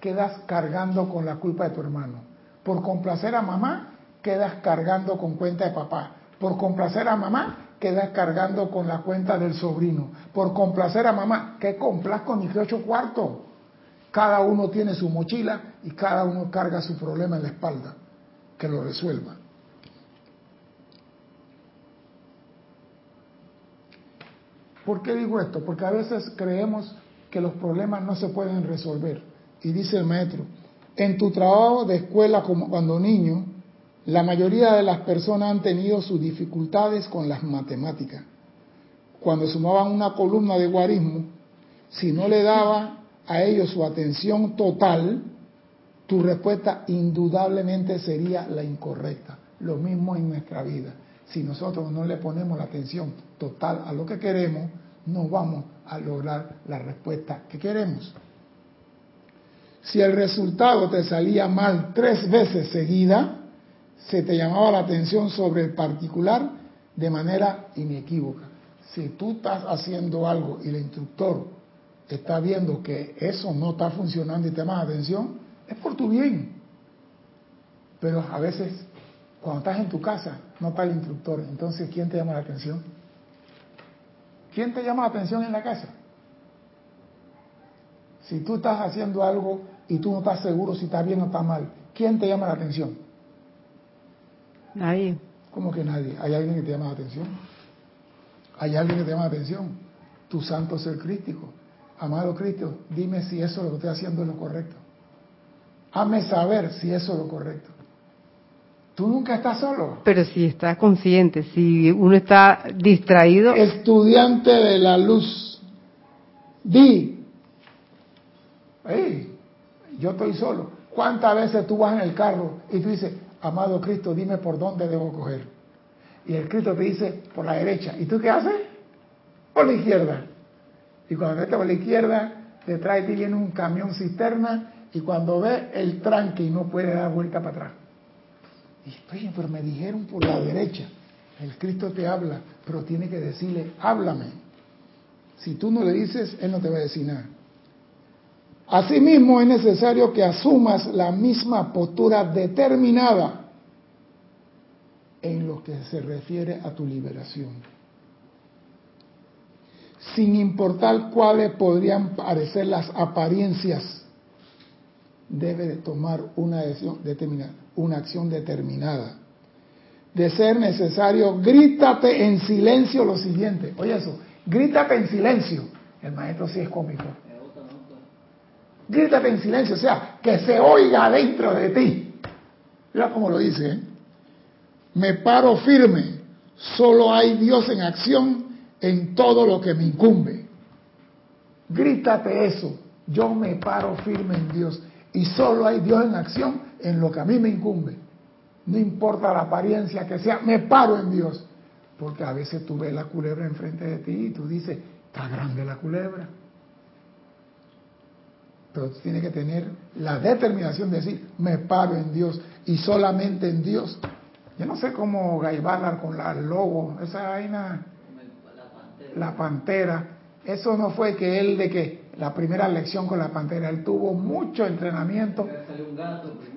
quedas cargando con la culpa de tu hermano. Por complacer a mamá quedas cargando con cuenta de papá. Por complacer a mamá quedas cargando con la cuenta del sobrino. Por complacer a mamá, ¿qué complazco que ocho cuartos? Cada uno tiene su mochila y cada uno carga su problema en la espalda. Que lo resuelva. ¿Por qué digo esto? Porque a veces creemos que los problemas no se pueden resolver. Y dice el maestro, en tu trabajo de escuela como cuando niño, la mayoría de las personas han tenido sus dificultades con las matemáticas. Cuando sumaban una columna de guarismo, si no le daba a ellos su atención total, tu respuesta indudablemente sería la incorrecta. Lo mismo en nuestra vida si nosotros no le ponemos la atención total a lo que queremos, no vamos a lograr la respuesta que queremos. Si el resultado te salía mal tres veces seguida, se te llamaba la atención sobre el particular de manera inequívoca. Si tú estás haciendo algo y el instructor está viendo que eso no está funcionando y te llama la atención, es por tu bien. Pero a veces cuando estás en tu casa, no está el instructor. Entonces, ¿quién te llama la atención? ¿Quién te llama la atención en la casa? Si tú estás haciendo algo y tú no estás seguro si está bien o está mal, ¿quién te llama la atención? Nadie. ¿Cómo que nadie? ¿Hay alguien que te llama la atención? ¿Hay alguien que te llama la atención? Tu santo ser crístico. Amado Cristo, dime si eso lo que estoy haciendo es lo correcto. Hazme saber si eso es lo correcto. Tú nunca estás solo. Pero si estás consciente, si uno está distraído. Estudiante de la luz, di, hey, yo estoy solo. ¿Cuántas veces tú vas en el carro y tú dices, amado Cristo, dime por dónde debo coger? Y el Cristo te dice, por la derecha. ¿Y tú qué haces? Por la izquierda. Y cuando vete por la izquierda, detrás de ti viene un camión cisterna y cuando ve el tranque y no puede dar vuelta para atrás. Y pero me dijeron por la derecha. El Cristo te habla, pero tiene que decirle, háblame. Si tú no le dices, Él no te va a decir nada. Asimismo, es necesario que asumas la misma postura determinada en lo que se refiere a tu liberación. Sin importar cuáles podrían parecer las apariencias debe de tomar una decisión determinada, una acción determinada. De ser necesario, grítate en silencio lo siguiente. Oye eso, grítate en silencio. El maestro sí es cómico. Grítate en silencio, o sea, que se oiga dentro de ti. Mira cómo lo dice. ¿eh? Me paro firme. Solo hay Dios en acción en todo lo que me incumbe. Grítate eso. Yo me paro firme en Dios. Y solo hay Dios en acción en lo que a mí me incumbe. No importa la apariencia que sea, me paro en Dios. Porque a veces tú ves la culebra enfrente de ti y tú dices, está grande la culebra pero tú tienes que tener la determinación de decir, me paro en Dios y solamente en Dios. Yo no sé cómo Gaibalar con la lobo, esa vaina, la pantera. Eso no fue que él de que la primera lección con la pantera, él tuvo mucho entrenamiento.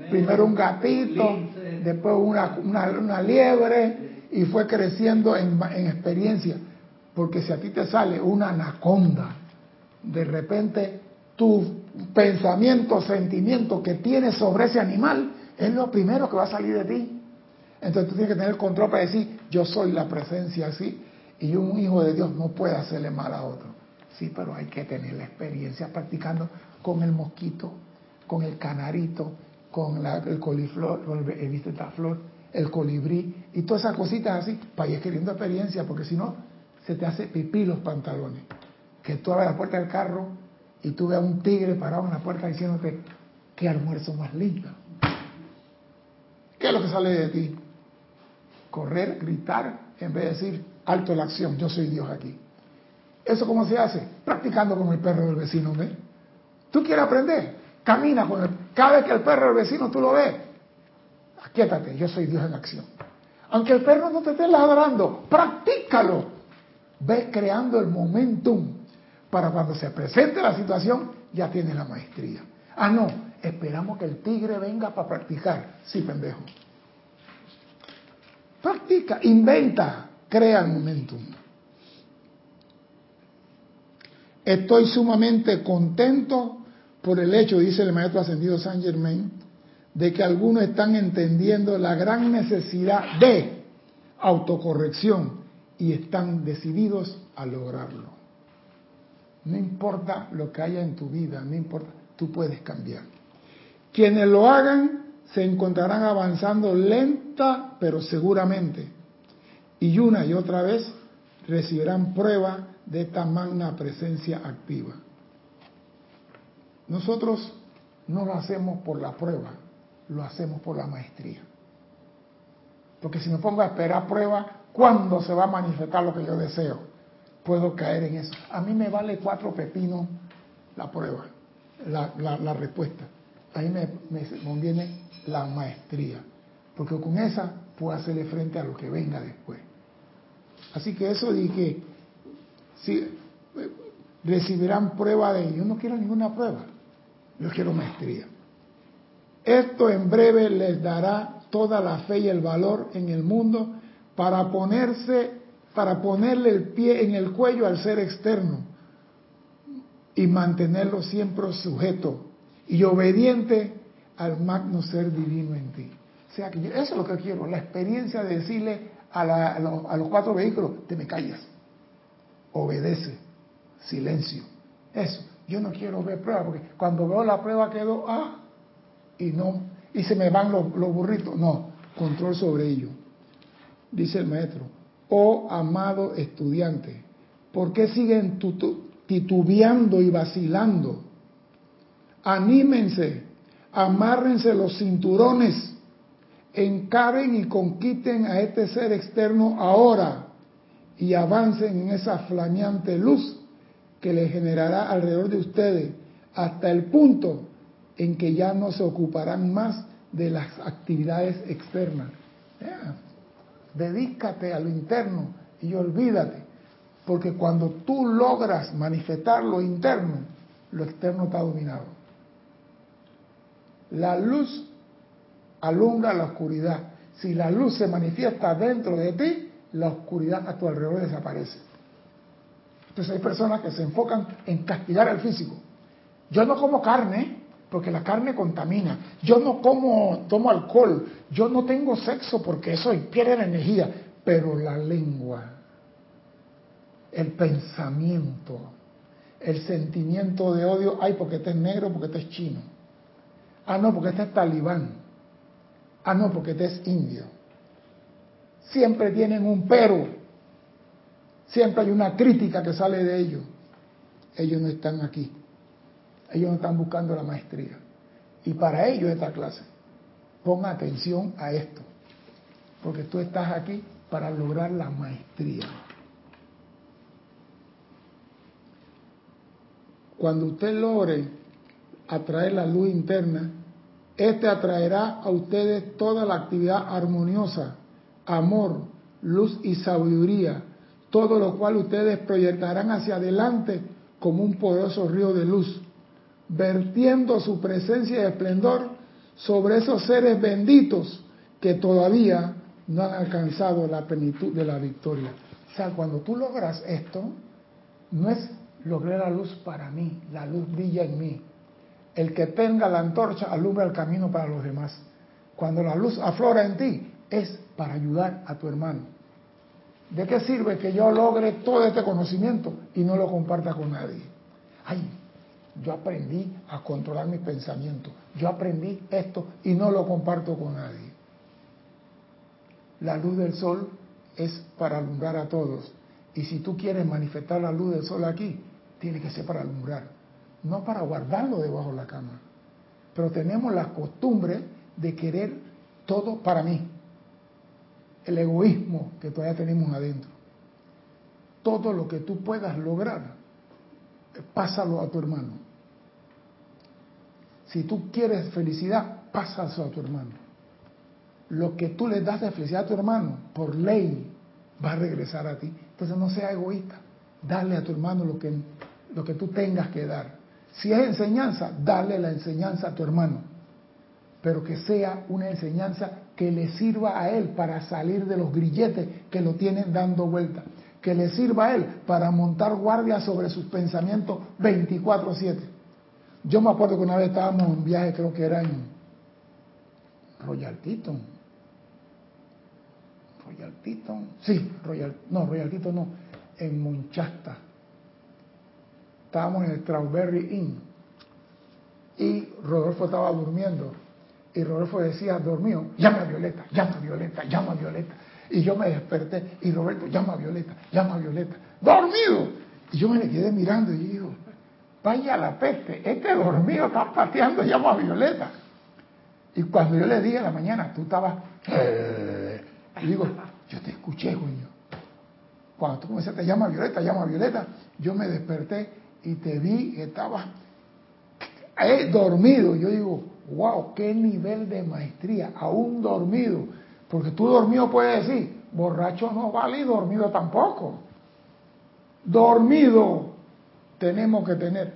primero, un gatito, después una, una, liebre y fue creciendo en, en experiencia. Porque si a ti te sale una anaconda, de repente tu pensamiento, sentimiento que tienes sobre ese animal es lo primero que va a salir de ti. Entonces tú tienes que tener el control para decir, yo soy la presencia así y un hijo de Dios no puede hacerle mal a otro. Sí, pero hay que tener la experiencia practicando con el mosquito, con el canarito, con el coliflor, el, flor, el colibrí y todas esas cositas así, para ir adquiriendo experiencia, porque si no, se te hace pipí los pantalones. Que tú abres la puerta del carro y tú ves a un tigre parado en la puerta diciéndote, qué almuerzo más lindo. ¿Qué es lo que sale de ti? Correr, gritar, en vez de decir, alto la acción, yo soy Dios aquí. ¿Eso cómo se hace? Practicando con el perro del vecino, ¿ves? ¿Tú quieres aprender? Camina con el... Cada vez que el perro del vecino tú lo ves, aquíétate, yo soy Dios en acción. Aunque el perro no te esté ladrando, practícalo. Ves creando el momentum para cuando se presente la situación ya tiene la maestría. Ah, no, esperamos que el tigre venga para practicar. Sí, pendejo. Practica, inventa, crea el momentum. Estoy sumamente contento por el hecho, dice el maestro ascendido Saint Germain, de que algunos están entendiendo la gran necesidad de autocorrección y están decididos a lograrlo. No importa lo que haya en tu vida, no importa, tú puedes cambiar. Quienes lo hagan se encontrarán avanzando lenta pero seguramente. Y una y otra vez recibirán prueba de esta magna presencia activa. Nosotros no lo hacemos por la prueba, lo hacemos por la maestría. Porque si me pongo a esperar prueba, ¿cuándo se va a manifestar lo que yo deseo? puedo caer en eso. A mí me vale cuatro pepinos la prueba, la, respuesta. A mí me, me, conviene la maestría, porque con esa puedo hacerle frente a lo que venga después. Así que eso de que si recibirán prueba de yo no quiero ninguna prueba, yo quiero maestría. Esto en breve les dará toda la fe y el valor en el mundo para ponerse para ponerle el pie en el cuello al ser externo y mantenerlo siempre sujeto y obediente al magno ser divino en ti. O sea que eso es lo que quiero, la experiencia de decirle a, los, cuatro vehículos, te me callas, obedece, silencio. Eso, yo no quiero ver prueba, porque cuando veo la prueba quedo, ah, y no, y se me van los, los burritos. No, control sobre ello. Dice el maestro, oh amado estudiante, ¿por qué siguen titubeando y vacilando? Anímense, amárrense los cinturones, encaren y conquisten a este ser externo ahora y avancen en esa flameante luz que le generará alrededor de ustedes hasta el punto en que ya no se ocuparán más de las actividades externas dedícate a lo interno y olvídate, porque cuando tú logras manifestar lo interno, lo externo está dominado. La luz alumbra la oscuridad. Si la luz se manifiesta dentro de ti, la oscuridad a tu alrededor desaparece. Entonces hay personas que se enfocan en castigar al físico. Yo no como carne, porque la carne contamina. Yo no como, tomo alcohol, yo no tengo sexo porque eso pierde la energía, pero la lengua, el pensamiento, el sentimiento de odio, ay, porque este es negro, porque este es chino. Ah, no, porque este es talibán. Ah, no, porque este es indio. Siempre tienen un pero. Siempre hay una crítica que sale de ellos. Ellos no están aquí. Ellos no están buscando la maestría. Y para ellos esta clase. Ponga atención a esto. Porque tú estás aquí para lograr la maestría. Cuando usted logre atraer la luz interna, este atraerá a ustedes toda la actividad armoniosa, amor, luz y sabiduría, todo lo cual ustedes proyectarán hacia adelante como un poderoso río de luz, vertiendo su presencia y esplendor sobre esos seres benditos que todavía no han alcanzado la plenitud de la victoria. O sea, cuando tú logras esto, no es logré la luz para mí, la luz brilla en mí. El que tenga la antorcha alumbra el camino para los demás. Cuando la luz aflora en ti, es para ayudar a tu hermano. ¿De qué sirve que yo logre todo este conocimiento y no lo comparta con nadie? Ay, yo aprendí a controlar mis pensamientos. Yo aprendí esto y no lo comparto con nadie. La luz del sol es para alumbrar a todos. Y si tú quieres manifestar la luz del sol aquí, tiene que ser para alumbrar, no para guardarlo debajo de la cama. Pero tenemos la costumbre de querer todo para mí. El egoísmo que todavía tenemos adentro. Todo lo que tú puedas lograr, pásalo a tu hermano. Si tú quieres felicidad, pásalo a tu hermano. Lo que tú le das de felicidad a tu hermano, por ley, va a regresar a ti. Entonces no sea egoísta. Dale a tu hermano lo que lo que tú tengas que dar. Si es enseñanza, dale la enseñanza a tu hermano, pero que sea una enseñanza que le sirva a él para salir de los grilletes que lo tienen dando vuelta, que le sirva a él para montar guardia sobre sus pensamientos 24/7. Yo me acuerdo que una vez estábamos en un viaje, creo que era en Royal Teton. Sí, Royal, no, Royal Teton no, en Monchasta estábamos en el Strawberry Inn y Rodolfo estaba durmiendo y Rodolfo decía, dormido, llama a Violeta, llama a Violeta, llama a Violeta. Y yo me desperté y Roberto, llama a Violeta, llama a Violeta, dormido. Y yo me le quedé mirando y digo, vaya la peste, este dormido está pateando, llama a Violeta. Y cuando yo le dije a la mañana, tú estabas, eh", y digo, yo te escuché, coño. Cuando tú comenzaste, llama a Violeta, llama a Violeta, yo me desperté y te vi que estabas dormido. Yo digo, wow, qué nivel de maestría, aún dormido. Porque tú dormido puedes decir, borracho no vale y dormido tampoco. Dormido tenemos que tener.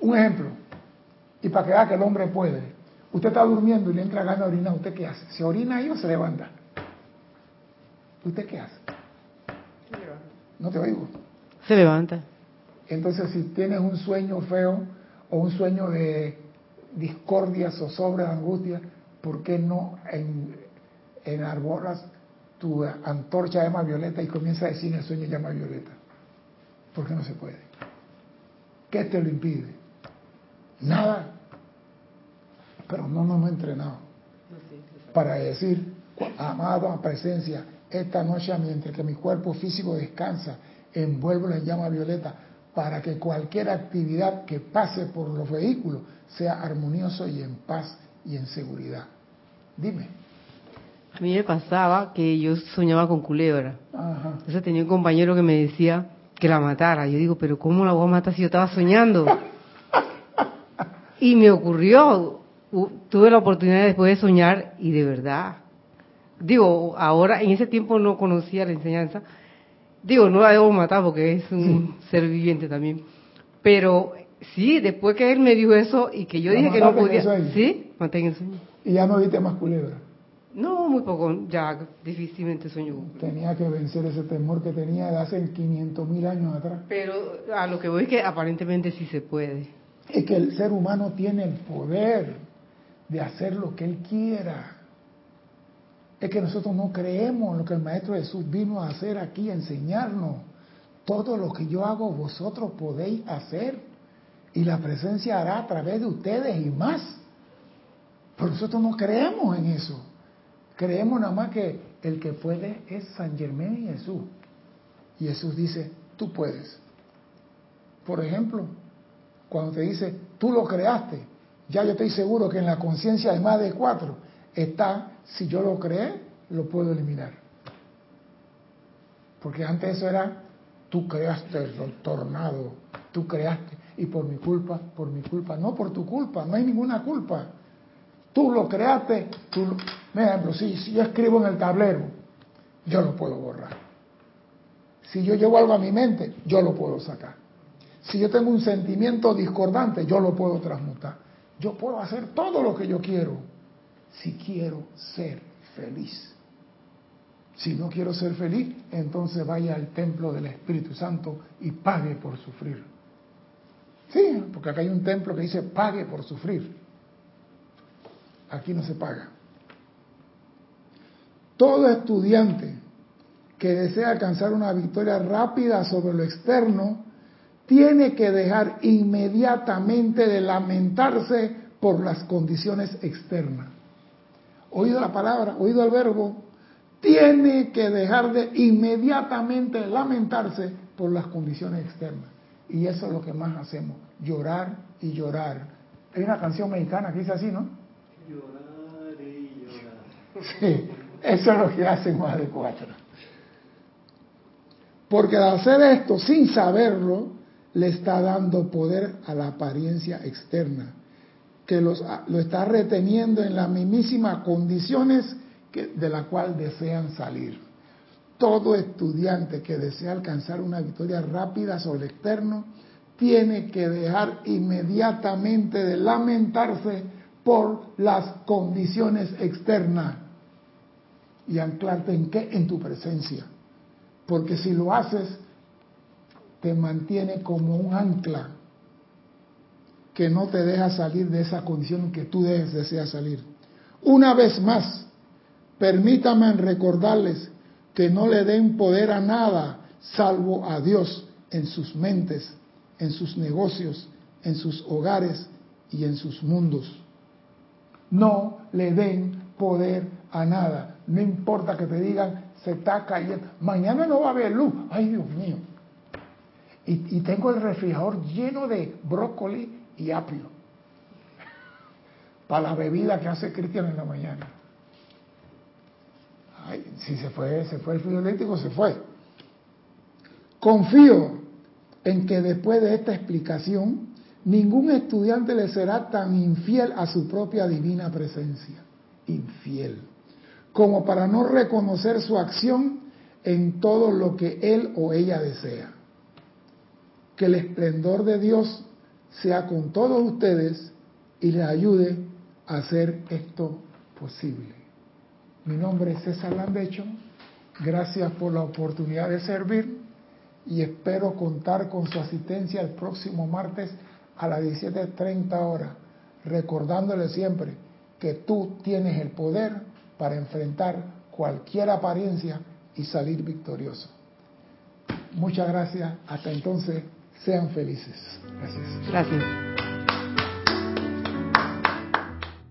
Un ejemplo, y para que vea que el hombre puede. Usted está durmiendo y le entra gana de orinar, ¿usted qué hace? ¿Se orina ahí o se levanta? ¿Usted qué hace? No te oigo. Se levanta. Entonces, si tienes un sueño feo o un sueño de discordia, zozobra, de angustia, ¿por qué no en, enarbolas tu antorcha llama violeta y comienza a decir el sueño llama violeta? ¿Por qué no se puede? ¿Qué te lo impide? Nada. Pero no nos hemos entrenado para decir, amada presencia, esta noche mientras que mi cuerpo físico descansa, envuelvo en llama violeta para que cualquier actividad que pase por los vehículos sea armonioso y en paz y en seguridad. Dime. A mí me pasaba que yo soñaba con culebra. Ajá. Entonces tenía un compañero que me decía que la matara. Yo digo, pero ¿cómo la voy a matar si yo estaba soñando? y me ocurrió, tuve la oportunidad después de soñar y de verdad, digo, ahora en ese tiempo no conocía la enseñanza, Digo, no la debo matar porque es un ser viviente también. Pero sí, después que él me dijo eso y que yo dije que no podía. Sí, maté en el sueño. ¿Y ya no viste más culebra? No, muy poco, ya difícilmente sueño. Tenía que vencer ese temor que tenía de hace 500 mil años atrás. Pero a lo que voy es que aparentemente sí se puede. es que el ser humano tiene el poder de hacer lo que él quiera. Es que nosotros no creemos en lo que el Maestro Jesús vino a hacer aquí, enseñarnos. Todo lo que yo hago, vosotros podéis hacer. Y la presencia hará a través de ustedes y más. Pero nosotros no creemos en eso. Creemos nada más que el que puede es San Germán y Jesús. Y Jesús dice, tú puedes. Por ejemplo, cuando te dice, tú lo creaste, ya yo estoy seguro que en la conciencia de más de cuatro está, si yo lo creé, lo puedo eliminar. Porque antes eso era, tú creaste el tornado, tú creaste, y por mi culpa, por mi culpa, no por tu culpa, no hay ninguna culpa. Tú lo creaste, tú lo... ejemplo, si yo escribo en el tablero, yo lo puedo borrar. Si yo llevo algo a mi mente, yo lo puedo sacar. Si yo tengo un sentimiento discordante, yo lo puedo transmutar. Yo puedo hacer todo lo que yo quiero si quiero ser feliz. Si no quiero ser feliz, entonces vaya al templo del Espíritu Santo y pague por sufrir. Sí, porque acá hay un templo que dice pague por sufrir. Aquí no se paga. Todo estudiante que desea alcanzar una victoria rápida sobre lo externo tiene que dejar inmediatamente de lamentarse por las condiciones externas. Oído la palabra, oído el verbo, tiene que dejar de inmediatamente lamentarse por las condiciones externas. Y eso es lo que más hacemos, llorar y llorar. Hay una canción mexicana que dice así, ¿no? Llorar y llorar. Sí, eso es lo que hacen más de cuatro. Porque al hacer esto sin saberlo, le está dando poder a la apariencia externa, que los, lo está reteniendo en las mismísimas condiciones de la cual desean salir. Todo estudiante que desea alcanzar una victoria rápida sobre el externo tiene que dejar inmediatamente de lamentarse por las condiciones externas y anclarte en qué? En tu presencia. Porque si lo haces, te mantiene como un ancla que no te deja salir de esa condición que tú deseas salir. Una vez más, permítame recordarles que no le den poder a nada salvo a Dios en sus mentes, en sus negocios, en sus hogares y en sus mundos. No le den poder a nada. No importa que te digan, se está cayendo. Mañana no va a haber luz. Ay, Dios mío. Y, tengo el refrigerador lleno de brócoli y apio. Para la bebida que hace Cristian en la mañana. Ay, si se fue, se fue el frío eléctrico, se fue. Confío en que después de esta explicación, ningún estudiante le será tan infiel a su propia divina presencia. Infiel. Como para no reconocer su acción en todo lo que él o ella desea que el esplendor de Dios sea con todos ustedes y les ayude a hacer esto posible. Mi nombre es César Landecho, gracias por la oportunidad de servir y espero contar con su asistencia el próximo martes a las 17.30 horas, recordándole siempre que tú tienes el poder para enfrentar cualquier apariencia y salir victorioso. Muchas gracias. Hasta entonces. Sean felices. Gracias. Gracias.